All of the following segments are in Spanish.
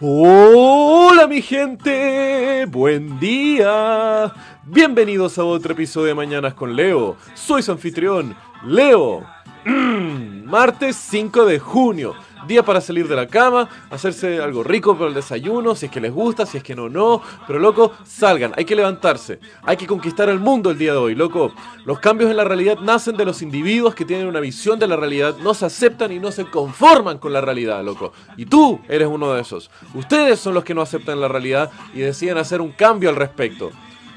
Hola mi gente, buen día. Bienvenidos a otro episodio de Mañanas con Leo. Soy su anfitrión, Leo. Mm, martes 5 de junio. Día para salir de la cama, hacerse algo rico para el desayuno, si es que les gusta, si es que no, no. Pero loco, salgan, hay que levantarse. Hay que conquistar el mundo el día de hoy, loco. Los cambios en la realidad nacen de los individuos que tienen una visión de la realidad, no se aceptan y no se conforman con la realidad, loco. Y tú eres uno de esos. Ustedes son los que no aceptan la realidad y deciden hacer un cambio al respecto.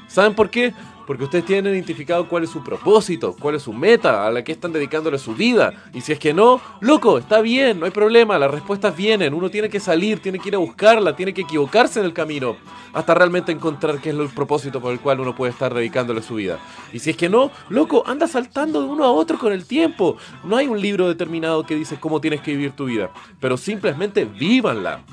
¿Saben por qué? Porque ustedes tienen identificado cuál es su propósito, cuál es su meta, a la que están dedicándole su vida. Y si es que no, loco, está bien, no hay problema, las respuestas vienen, uno tiene que salir, tiene que ir a buscarla, tiene que equivocarse en el camino, hasta realmente encontrar qué es el propósito por el cual uno puede estar dedicándole su vida. Y si es que no, loco, anda saltando de uno a otro con el tiempo. No hay un libro determinado que dice cómo tienes que vivir tu vida, pero simplemente vívanla.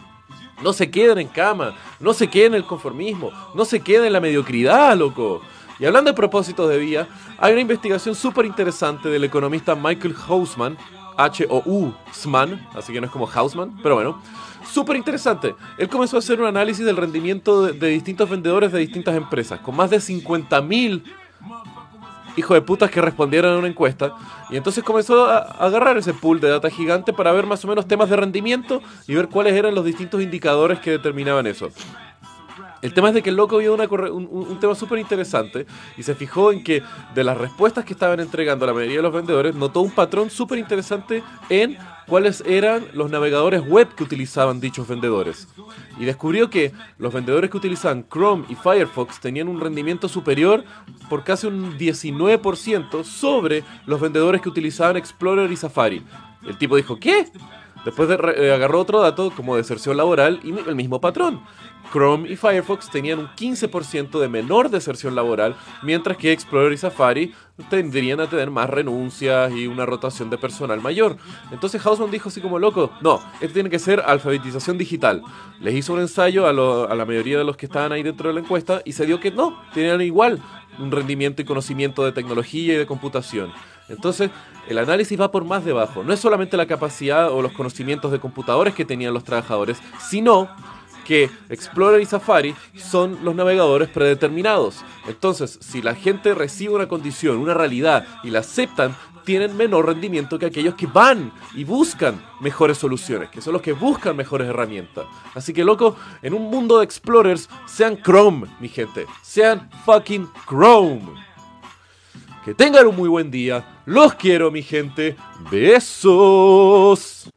No se queden en cama, no se queden en el conformismo, no se queden en la mediocridad, loco. Y hablando de propósitos de vida, hay una investigación súper interesante del economista Michael Hausman, H-O-U-Sman, así que no es como Hausman, pero bueno, súper interesante. Él comenzó a hacer un análisis del rendimiento de, de distintos vendedores de distintas empresas, con más de 50.000 hijos de putas que respondieron a una encuesta. Y entonces comenzó a agarrar ese pool de data gigante para ver más o menos temas de rendimiento y ver cuáles eran los distintos indicadores que determinaban eso. El tema es de que el loco vio un tema súper interesante y se fijó en que de las respuestas que estaban entregando la mayoría de los vendedores, notó un patrón súper interesante en cuáles eran los navegadores web que utilizaban dichos vendedores. Y descubrió que los vendedores que utilizaban Chrome y Firefox tenían un rendimiento superior por casi un 19% sobre los vendedores que utilizaban Explorer y Safari. El tipo dijo, ¿qué? Después eh, agarró otro dato como deserción laboral y el mismo patrón. Chrome y Firefox tenían un 15% de menor deserción laboral, mientras que Explorer y Safari tendrían a tener más renuncias y una rotación de personal mayor. Entonces Hausman dijo así como loco, no, esto tiene que ser alfabetización digital. Les hizo un ensayo a, a la mayoría de los que estaban ahí dentro de la encuesta y se dio que no, tenían igual un rendimiento y conocimiento de tecnología y de computación. Entonces, el análisis va por más debajo. No es solamente la capacidad o los conocimientos de computadores que tenían los trabajadores, sino que Explorer y Safari son los navegadores predeterminados. Entonces, si la gente recibe una condición, una realidad y la aceptan, tienen menor rendimiento que aquellos que van y buscan mejores soluciones, que son los que buscan mejores herramientas. Así que, loco, en un mundo de explorers, sean Chrome, mi gente. Sean fucking Chrome. Que tengan un muy buen día. Los quiero, mi gente. Besos.